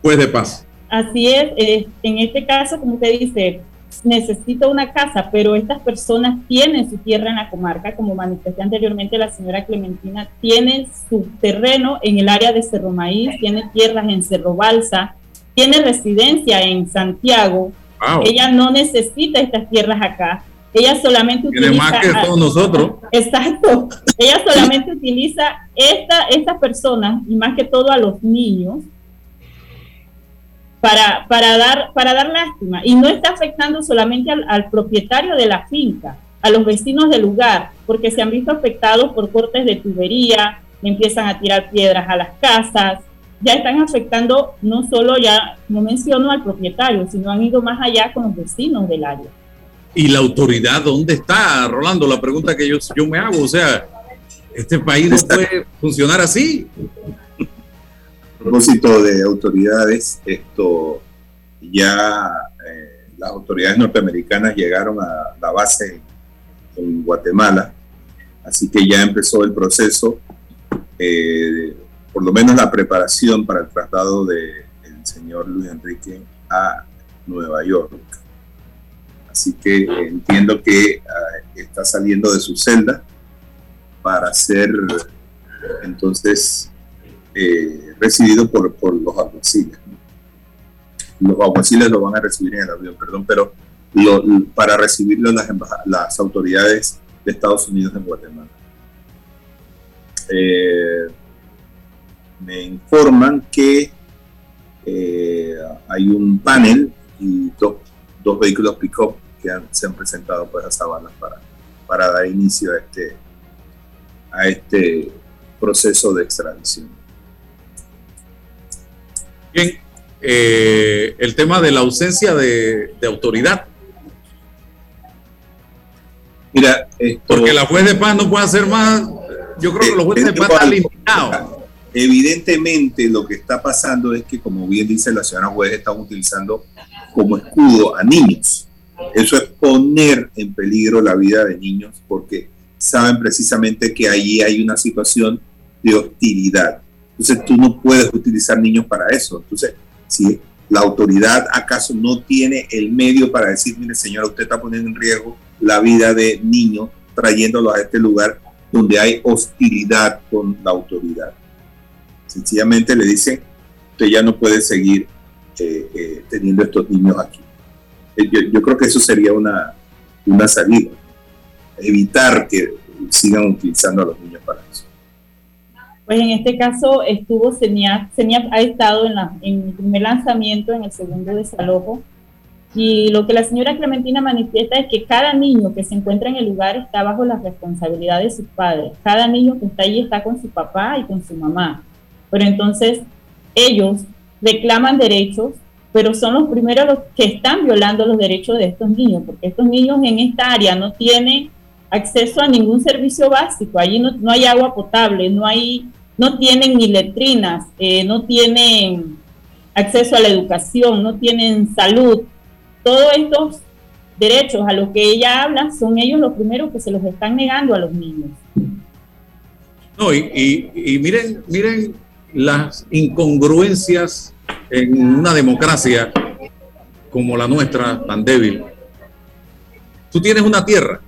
pues de paz. Así es, eh, en este caso, como usted dice, necesito una casa, pero estas personas tienen su tierra en la comarca, como manifesté anteriormente la señora Clementina, tiene su terreno en el área de Cerro Maíz, tiene tierras en Cerro Balsa, tiene residencia en Santiago. Ella no necesita estas tierras acá. Ella solamente utiliza. más que todos nosotros. Exacto. Ella solamente utiliza esta, estas personas y más que todo a los niños para, para, dar, para dar lástima. Y no está afectando solamente al, propietario de la finca, a los vecinos del lugar, porque se han visto afectados por cortes de tubería, empiezan a tirar piedras a las casas, ya están afectando no solo ya, no menciono al propietario, sino han ido más allá con los vecinos del área. ¿Y la autoridad dónde está, Rolando? La pregunta que yo, yo me hago, o sea, este país puede funcionar así propósito de autoridades, esto ya eh, las autoridades norteamericanas llegaron a la base en Guatemala, así que ya empezó el proceso, eh, por lo menos la preparación para el traslado del señor Luis Enrique a Nueva York. Así que entiendo que ah, está saliendo de su celda para ser entonces eh, recibido por, los alguaciles. Los alguaciles lo van a recibir en el avión, perdón, pero para recibirlo las, las autoridades de Estados Unidos en Guatemala. Eh, me informan que eh, hay un panel y dos, vehículos pick-up que se han presentado pues, a Sabana para, para dar inicio a este, a este proceso de extradición. Bien, eh, el tema de la ausencia de, autoridad. Mira, porque la juez de paz no puede hacer más. Yo creo que los jueces de paz están limitados. Evidentemente, lo que está pasando es que, como bien dice la señora juez, están utilizando como escudo a niños. Eso es poner en peligro la vida de niños porque saben precisamente que allí hay una situación de hostilidad. Entonces tú no puedes utilizar niños para eso. Entonces, si la autoridad acaso no tiene el medio para decir, mire señora, usted está poniendo en riesgo la vida de niños trayéndolo a este lugar donde hay hostilidad con la autoridad. Sencillamente le dicen, usted ya no puede seguir eh, eh, teniendo estos niños aquí. Eh, yo, yo, creo que eso sería una, una salida, evitar que sigan utilizando a los niños para. Pues en este caso estuvo CENIAF, CENIAF ha estado en, la, en el primer lanzamiento, en el segundo desalojo, y lo que la señora Clementina manifiesta es que cada niño que se encuentra en el lugar está bajo la responsabilidad de sus padres. Cada niño que está allí está con su papá y con su mamá. Pero entonces ellos reclaman derechos, pero son los primeros los que están violando los derechos de estos niños, porque estos niños en esta área no tienen acceso a ningún servicio básico. Allí no, no hay agua potable, no hay no tienen ni letrinas, eh, no tienen acceso a la educación, no tienen salud. Todos estos derechos a los que ella habla son ellos los primeros que se los están negando a los niños. No, y, y miren, miren las incongruencias en una democracia como la nuestra, tan débil. Tú tienes una tierra,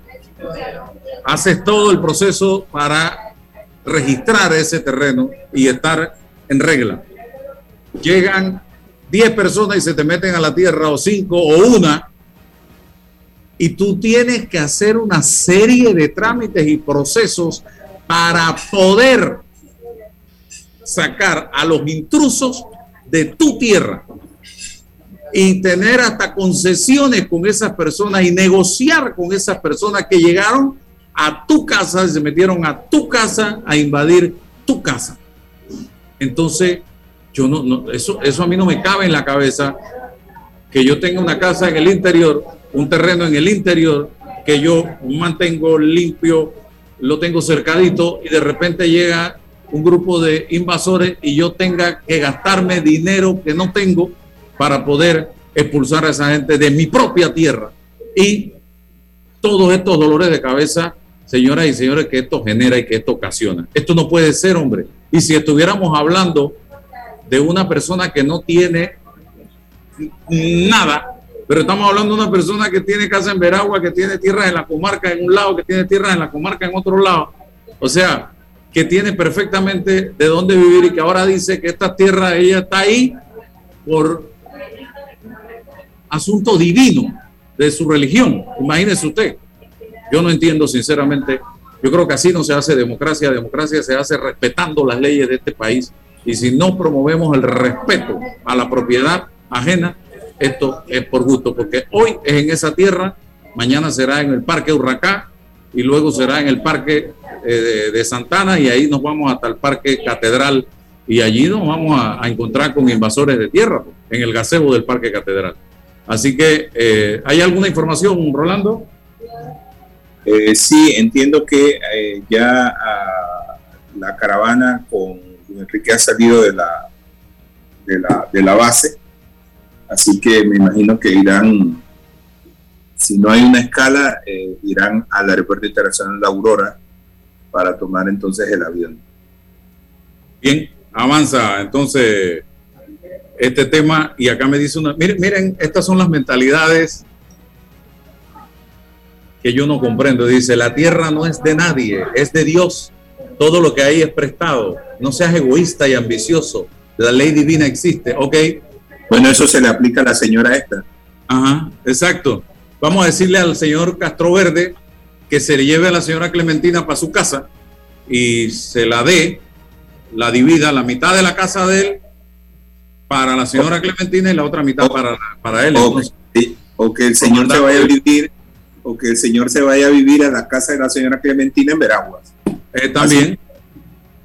haces todo el proceso para registrar ese terreno y estar en regla. Llegan 10 personas y se te meten a la tierra, o 5 o una, y tú tienes que hacer una serie de trámites y procesos para poder sacar a los intrusos de tu tierra y tener hasta concesiones con esas personas y negociar con esas personas que llegaron a tu casa, se metieron a tu casa a invadir tu casa. Entonces, yo no, eso, eso a mí no me cabe en la cabeza que yo tenga una casa en el interior, un terreno en el interior, que yo mantengo limpio, lo tengo cercadito y de repente llega un grupo de invasores y yo tenga que gastarme dinero que no tengo para poder expulsar a esa gente de mi propia tierra. Y todos estos dolores de cabeza, señoras y señores, que esto genera y que esto ocasiona. Esto no puede ser, hombre. Y si estuviéramos hablando de una persona que no tiene nada, pero estamos hablando de una persona que tiene casa en Veragua, que tiene tierras en la comarca en un lado, que tiene tierras en la comarca en otro lado. O sea, que tiene perfectamente de dónde vivir y que ahora dice que esta tierra ella está ahí por asunto divino de su religión. Imagínese usted. Yo no entiendo sinceramente. Yo creo que así no se hace democracia. Democracia se hace respetando las leyes de este país. Y si no promovemos el respeto a la propiedad ajena, esto es por gusto, porque hoy es en esa tierra, mañana será en el Parque Urracá y luego será en el Parque eh, de, Santana y ahí nos vamos hasta el Parque Catedral y allí nos vamos a, encontrar con invasores de tierra en el gazebo del Parque Catedral. Así que, eh, ¿hay alguna información, Rolando? Eh, sí, entiendo que eh, ya ah, la caravana con Enrique ha salido de la, de la, la base, así que me imagino que irán, si no hay una escala, irán al aeropuerto internacional de Aurora para tomar entonces el avión. Bien, avanza entonces este tema y acá me dice una, miren, estas son las mentalidades que yo no comprendo. Dice, la tierra no es de nadie, es de Dios. Todo lo que hay es prestado. No seas egoísta y ambicioso. La ley divina existe, ¿ok? Bueno, eso se le aplica a la señora esta. Ajá, exacto. Vamos a decirle al señor Castro Verde que se le lleve a la señora Clementina para su casa y se la dé, la divida, la mitad de la casa de él para la señora Clementina y la otra mitad para, para él. o que el señor se vaya a vivir, o que el señor se vaya a vivir a la casa de la señora Clementina en Veraguas. Eh, también,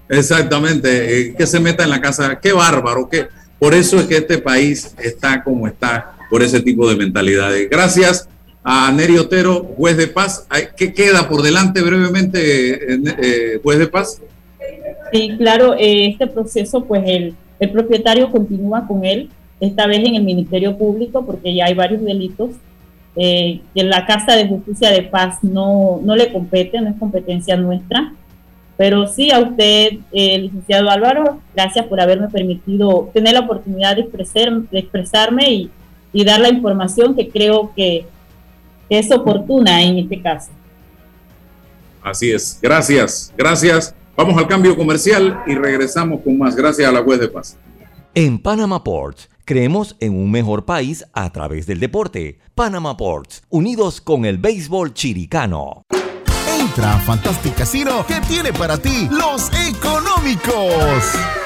exactamente, eh, que se meta en la casa, qué bárbaro, que por eso es que este país está como está, por ese tipo de mentalidades. Gracias a Neri Otero, juez de paz. ¿Qué queda por delante brevemente, eh, juez de paz? Sí, claro, este proceso, pues el el propietario continúa con él, esta vez en el Ministerio Público, porque ya hay varios delitos eh, que la Casa de Justicia de Paz no, no le compete, no es competencia nuestra. Pero sí, a usted, eh, licenciado Álvaro, gracias por haberme permitido tener la oportunidad de, expresar, de expresarme y, y dar la información que creo que, que es oportuna en este caso. Así es. Gracias, gracias. Vamos al cambio comercial y regresamos con más. Gracias a la web de paz. En Panama Ports creemos en un mejor país a través del deporte. Panama Ports, unidos con el béisbol chiricano. Entra a Fantastic Casino que tiene para ti los económicos.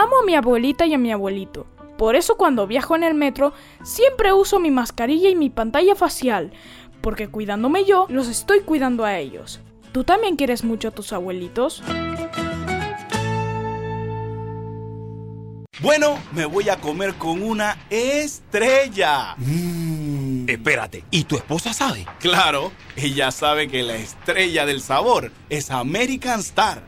Amo a mi abuelita y a mi abuelito. Por eso cuando viajo en el metro siempre uso mi mascarilla y mi pantalla facial, porque cuidándome yo, los estoy cuidando a ellos. ¿Tú también quieres mucho a tus abuelitos? Bueno, me voy a comer con una estrella. Mm. Espérate, ¿y tu esposa sabe? Claro, ella sabe que la estrella del sabor es American Star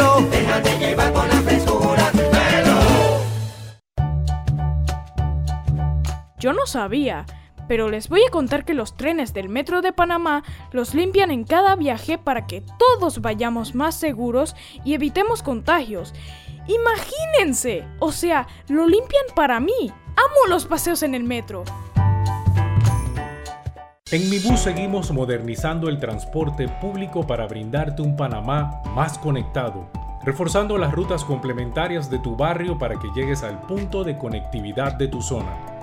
Yo no sabía, pero les voy a contar que los trenes del Metro de Panamá los limpian en cada viaje para que todos vayamos más seguros y evitemos contagios. Imagínense, o sea, lo limpian para mí. Amo los paseos en el metro. En Mi Bus seguimos modernizando el transporte público para brindarte un Panamá más conectado, reforzando las rutas complementarias de tu barrio para que llegues al punto de conectividad de tu zona.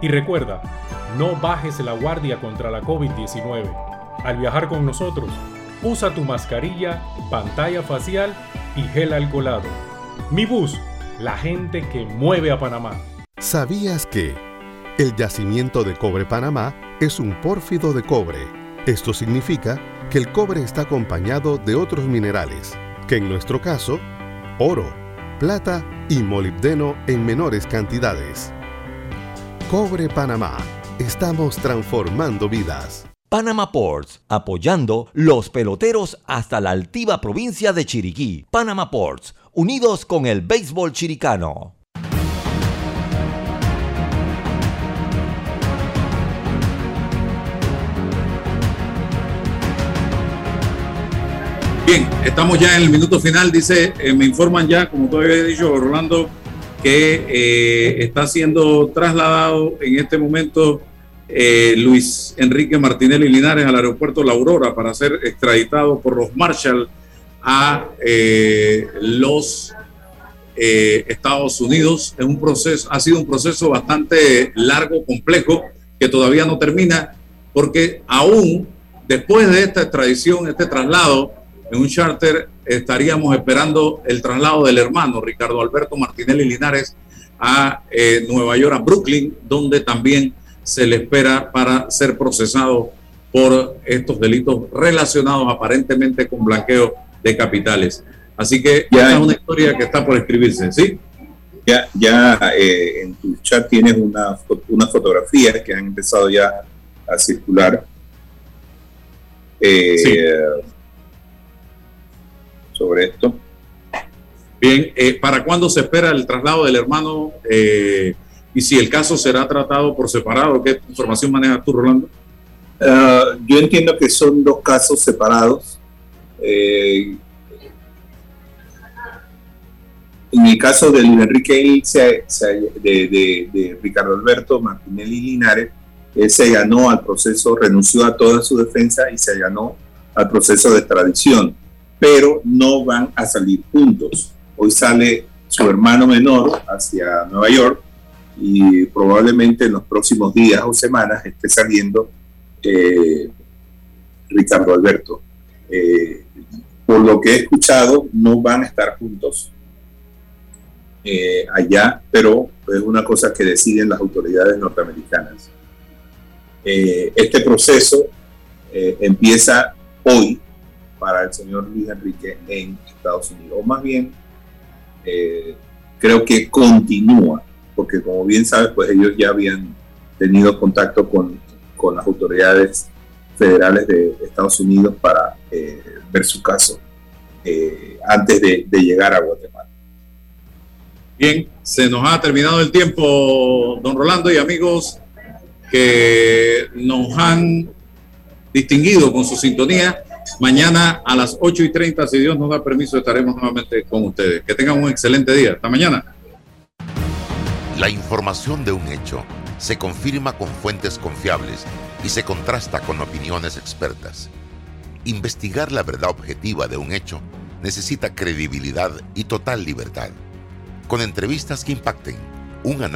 Y recuerda, no bajes la guardia contra la COVID-19. Al viajar con nosotros, usa tu mascarilla, pantalla facial y gel alcoholado. Mi bus, la gente que mueve a Panamá. ¿Sabías que el yacimiento de cobre Panamá es un pórfido de cobre? Esto significa que el cobre está acompañado de otros minerales, que en nuestro caso, oro, plata y molibdeno en menores cantidades. Cobre Panamá Estamos transformando vidas. Panama Ports, apoyando los peloteros hasta la altiva provincia de Chiriquí. Panama Ports, unidos con el béisbol chiricano. Bien, estamos ya en el minuto final. Dice, eh, me informan ya, como todavía he dicho, Orlando, que eh, está siendo trasladado en este momento eh, Luis Enrique Martinelli Linares al aeropuerto La Aurora para ser extraditado por los Marshall a eh, los Estados Unidos. Es un proceso, ha sido un proceso bastante largo, complejo, que todavía no termina, porque aún después de esta extradición, este traslado, en un charter estaríamos esperando el traslado del hermano Ricardo Alberto Martinelli Linares a eh, Nueva York, a Brooklyn, donde también se le espera para ser procesado por estos delitos relacionados aparentemente con blanqueo de capitales. Así que ya es una historia que está por escribirse, ¿sí? Ya, ya eh, en tu chat tienes una, una fotografía que han empezado ya a circular. Eh, sí sobre esto. Bien, eh, ¿para cuándo se espera el traslado del hermano? Eh, y si el caso será tratado por separado, ¿qué información manejas tú, Rolando? Ah, yo entiendo que son dos casos separados. Eh, en el caso de Luis Enrique de, de, Ricardo Alberto Martinelli Linares, él se ganó al proceso, renunció a toda su defensa y se ganó al proceso de extradición pero no van a salir juntos. Hoy sale su hermano menor hacia Nueva York y probablemente en los próximos días o semanas esté saliendo eh, Ricardo Alberto. Eh, por lo que he escuchado, no van a estar juntos eh, allá, pero es una cosa que deciden las autoridades norteamericanas. Este proceso empieza hoy para el señor Luis Enrique en Estados Unidos, o más bien eh, creo que continúa, porque como bien sabes, pues ellos ya habían tenido contacto con, con las autoridades federales de Estados Unidos para ver su caso antes de, de llegar a Guatemala. Bien, se nos ha terminado el tiempo, don Rolando y amigos que nos han distinguido con su sintonía. Mañana a las 8 y 30, si Dios nos da permiso, estaremos nuevamente con ustedes. Que tengan un excelente día. Hasta mañana. La información de un hecho se confirma con fuentes confiables y se contrasta con opiniones expertas. Investigar la verdad objetiva de un hecho necesita credibilidad y total libertad. Con entrevistas que impacten, un análisis